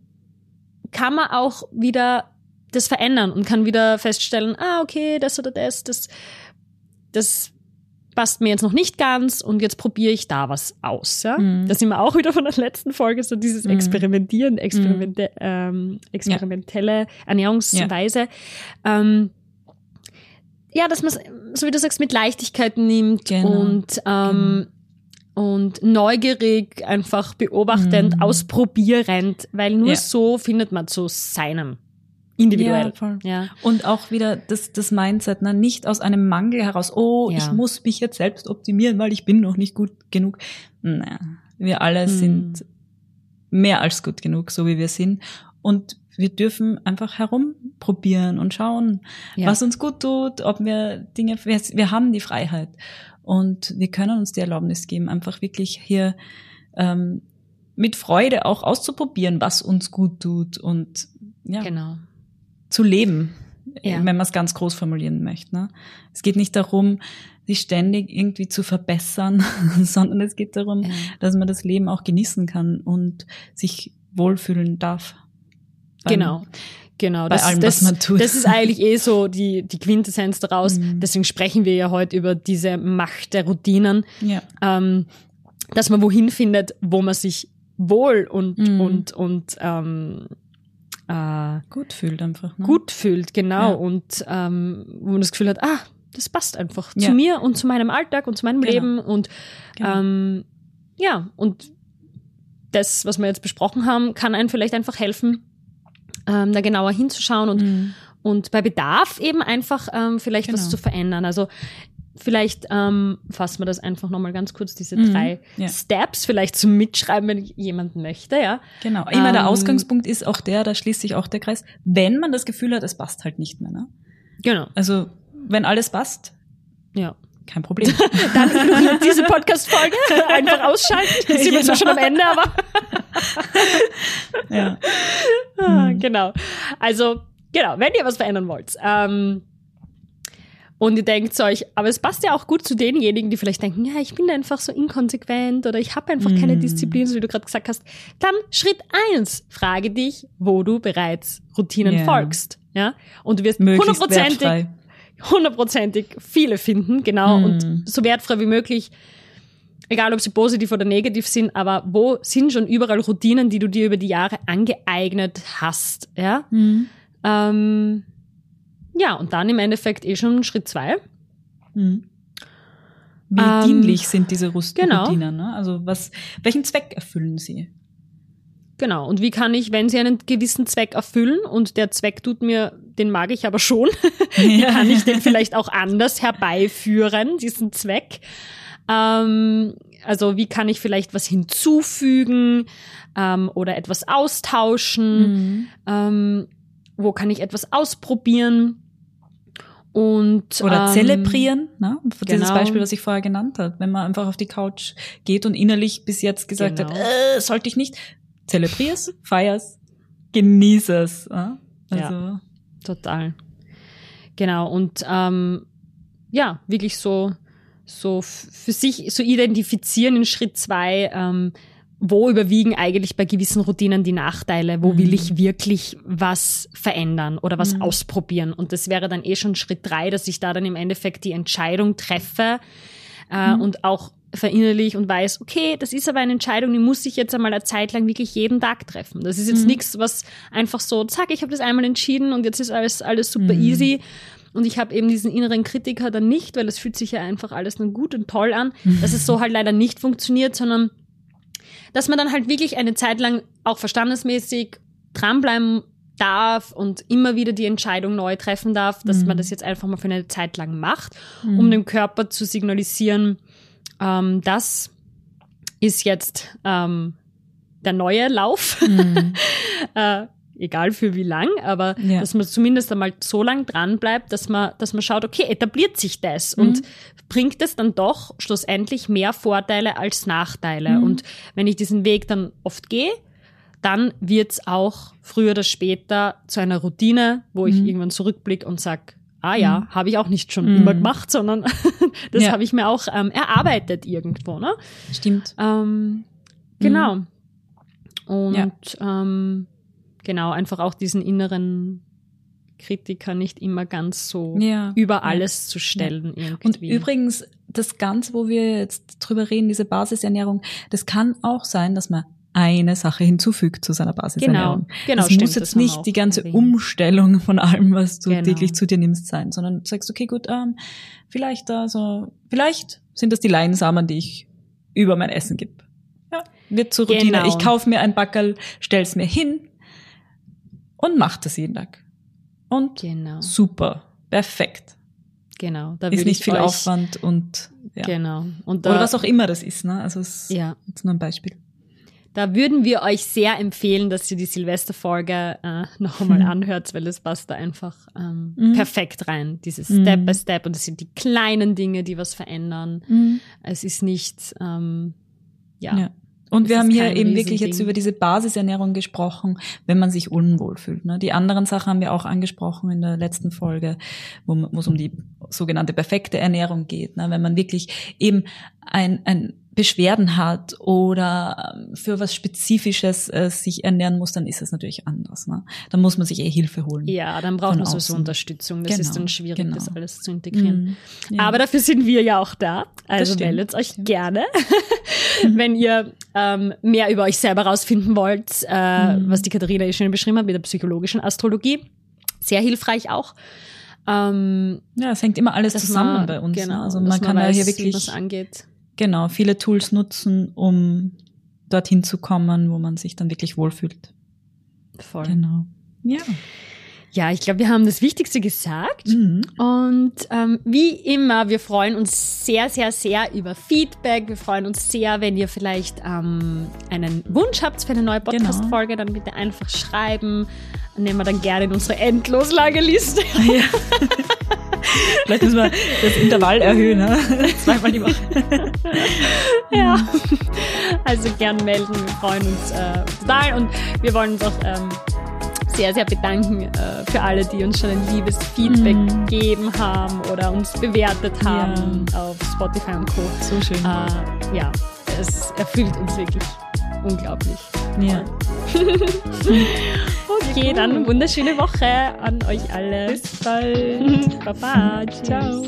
kann man auch wieder das verändern und kann wieder feststellen, ah, okay, das oder das, das, das passt mir jetzt noch nicht ganz und jetzt probiere ich da was aus. Ja? Mhm. Da sind wir auch wieder von der letzten Folge, so dieses mhm. Experimentieren, Experimente, mhm. ähm, experimentelle ja. Ernährungsweise. Ja. Ähm, ja, dass man so wie du sagst, mit Leichtigkeit nimmt genau. und ähm, genau und neugierig, einfach beobachtend, mhm. ausprobierend, weil nur ja. so findet man zu seinem individuell. Ja, ja. Und auch wieder das, das Mindset, ne? nicht aus einem Mangel heraus, oh, ja. ich muss mich jetzt selbst optimieren, weil ich bin noch nicht gut genug. Naja, wir alle mhm. sind mehr als gut genug, so wie wir sind. Und wir dürfen einfach herumprobieren und schauen, ja. was uns gut tut, ob wir Dinge, wir, wir haben die Freiheit. Und wir können uns die Erlaubnis geben, einfach wirklich hier ähm, mit Freude auch auszuprobieren, was uns gut tut und ja, genau. zu leben, ja. wenn man es ganz groß formulieren möchte. Ne? Es geht nicht darum, sich ständig irgendwie zu verbessern, [laughs] sondern es geht darum, ja. dass man das Leben auch genießen kann und sich wohlfühlen darf. Genau. Genau, bei das, allem, das, was man tut. Das ist eigentlich eh so die, die Quintessenz daraus. Mhm. Deswegen sprechen wir ja heute über diese Macht der Routinen. Ja. Ähm, dass man wohin findet, wo man sich wohl und, mhm. und, und ähm, äh, gut fühlt einfach. Ne? Gut fühlt, genau. Ja. Und ähm, wo man das Gefühl hat, ah, das passt einfach ja. zu mir und zu meinem Alltag und zu meinem genau. Leben. Und genau. ähm, ja, und das, was wir jetzt besprochen haben, kann einem vielleicht einfach helfen, ähm, da genauer hinzuschauen und, mhm. und bei Bedarf eben einfach ähm, vielleicht genau. was zu verändern. Also vielleicht ähm, fassen wir das einfach nochmal ganz kurz, diese mhm, drei ja. Steps vielleicht zum Mitschreiben, wenn jemand möchte, ja. Genau. Immer ähm, der Ausgangspunkt ist auch der, da schließt sich auch der Kreis, wenn man das Gefühl hat, es passt halt nicht mehr. Ne? Genau. Also wenn alles passt, ja. Kein Problem. [laughs] Dann ignoriert [laughs] diese Podcast-Folge. [laughs] Einfach ausschalten. Jetzt sind wir zwar schon am Ende, aber. ja. Ah, mhm. Genau. Also, genau, wenn ihr was verändern wollt. Ähm, und ihr denkt euch, aber es passt ja auch gut zu denjenigen, die vielleicht denken, ja, ich bin einfach so inkonsequent oder ich habe einfach mm. keine mhm. Disziplin, so wie du gerade gesagt hast. Dann Schritt eins, frage dich, wo du bereits Routinen yeah. folgst. Ja? Und du wirst hundertprozentig hundertprozentig viele finden, genau, mm. und so wertfrei wie möglich, egal ob sie positiv oder negativ sind, aber wo sind schon überall Routinen, die du dir über die Jahre angeeignet hast, ja? Mm. Ähm, ja, und dann im Endeffekt eh schon Schritt zwei. Mm. Wie ähm, dienlich sind diese Rust genau. Routinen? Ne? Also was, welchen Zweck erfüllen sie? Genau. Und wie kann ich, wenn sie einen gewissen Zweck erfüllen und der Zweck tut mir, den mag ich aber schon, [laughs] wie kann ich den vielleicht auch anders herbeiführen, diesen Zweck? Ähm, also wie kann ich vielleicht was hinzufügen ähm, oder etwas austauschen? Mhm. Ähm, wo kann ich etwas ausprobieren? Und, Oder ähm, zelebrieren, ne? Dieses genau. Beispiel, was ich vorher genannt habe. Wenn man einfach auf die Couch geht und innerlich bis jetzt gesagt genau. hat, äh, sollte ich nicht, zelebrier's, feier's, genieß es. Ja? Also. ja, total. Genau, und ähm, ja, wirklich so, so für sich so identifizieren in Schritt zwei, ähm, wo überwiegen eigentlich bei gewissen Routinen die Nachteile, wo mhm. will ich wirklich was verändern oder was mhm. ausprobieren. Und das wäre dann eh schon Schritt drei, dass ich da dann im Endeffekt die Entscheidung treffe äh, mhm. und auch verinnerlich und weiß, okay, das ist aber eine Entscheidung, die muss ich jetzt einmal eine Zeit lang wirklich jeden Tag treffen. Das ist jetzt mhm. nichts, was einfach so, zack, ich habe das einmal entschieden und jetzt ist alles, alles super mhm. easy. und ich habe eben diesen inneren Kritiker dann nicht, weil es fühlt sich ja einfach alles nur gut und toll an, mhm. dass es so halt leider nicht funktioniert, sondern dass man dann halt wirklich eine Zeit lang auch verstandesmäßig dranbleiben darf und immer wieder die Entscheidung neu treffen darf, dass mhm. man das jetzt einfach mal für eine Zeit lang macht, mhm. um dem Körper zu signalisieren, ähm, das ist jetzt ähm, der neue Lauf. Mhm. [laughs] äh, egal für wie lang, aber ja. dass man zumindest einmal so lang dran bleibt, dass man, dass man schaut, okay, etabliert sich das mhm. und bringt es dann doch schlussendlich mehr Vorteile als Nachteile. Mhm. Und wenn ich diesen Weg dann oft gehe, dann wird's auch früher oder später zu einer Routine, wo ich mhm. irgendwann zurückblicke und sag, ah ja, mhm. habe ich auch nicht schon immer mhm. gemacht, sondern [laughs] das ja. habe ich mir auch ähm, erarbeitet irgendwo. Ne? Stimmt. Ähm, genau. Mhm. Und ja. ähm, genau, einfach auch diesen inneren Kritiker nicht immer ganz so ja. über alles zu stellen. Irgendwie. Und übrigens, das Ganze, wo wir jetzt drüber reden, diese Basisernährung, das kann auch sein, dass man eine Sache hinzufügt zu seiner Basisernährung. Genau, genau. Stimmt, muss jetzt nicht die ganze erwähnt. Umstellung von allem, was du genau. täglich zu dir nimmst, sein, sondern du sagst, okay, gut, ähm, vielleicht also, vielleicht sind das die Leinsamen, die ich über mein Essen gebe. Ja, wird zur Routine. Genau. Ich kaufe mir ein Backerl, stell's mir hin und mach das jeden Tag. Und genau. super, perfekt. Genau, da ist nicht viel Aufwand und ja. genau und da, oder was auch immer das ist, ne? Also es ja. ist jetzt nur ein Beispiel. Da würden wir euch sehr empfehlen, dass ihr die Silvesterfolge äh, noch einmal mhm. anhört, weil es passt da einfach ähm, mhm. perfekt rein. Dieses mhm. Step by Step und es sind die kleinen Dinge, die was verändern. Mhm. Es ist nicht, ähm, ja. ja. Und wir haben hier eben wirklich jetzt über diese Basisernährung gesprochen, wenn man sich unwohl fühlt. Ne? Die anderen Sachen haben wir auch angesprochen in der letzten Folge, wo, wo es um die sogenannte perfekte Ernährung geht. Ne? Wenn man wirklich eben ein, ein Beschwerden hat oder ähm, für was Spezifisches äh, sich ernähren muss, dann ist es natürlich anders. Ne? Dann muss man sich eh Hilfe holen. Ja, dann braucht man sowieso Unterstützung. Das genau, ist dann schwierig, genau. das alles zu integrieren. Mhm, ja. Aber dafür sind wir ja auch da. Also meldet euch gerne, [laughs] wenn ihr ähm, mehr über euch selber rausfinden wollt, äh, mhm. was die Katharina eh schon beschrieben hat mit der psychologischen Astrologie. Sehr hilfreich auch. Ähm, ja, es hängt immer alles zusammen man, bei uns. Ne? Genau, ne? Also man kann weiß, ja hier wirklich was angeht genau, viele Tools nutzen, um dorthin zu kommen, wo man sich dann wirklich wohlfühlt. Voll. Genau. Ja. Ja, ich glaube, wir haben das Wichtigste gesagt. Mhm. Und ähm, wie immer, wir freuen uns sehr, sehr, sehr über Feedback. Wir freuen uns sehr, wenn ihr vielleicht ähm, einen Wunsch habt für eine neue genau. Podcast-Folge, dann bitte einfach schreiben. Nehmen wir dann gerne in unsere endlos lange Liste. [laughs] Ja. [laughs] [laughs] Vielleicht müssen wir das Intervall erhöhen, ne? [laughs] zweimal die Woche. ja, also gern melden. Wir freuen uns äh, total und wir wollen uns auch ähm, sehr, sehr bedanken äh, für alle, die uns schon ein liebes Feedback mm. gegeben haben oder uns bewertet haben ja. auf Spotify und Co. So schön. Äh, ja, es erfüllt uns wirklich unglaublich. Ja. [laughs] okay, dann wunderschöne Woche an euch alle. Bis bald. [laughs] Baba. Ciao.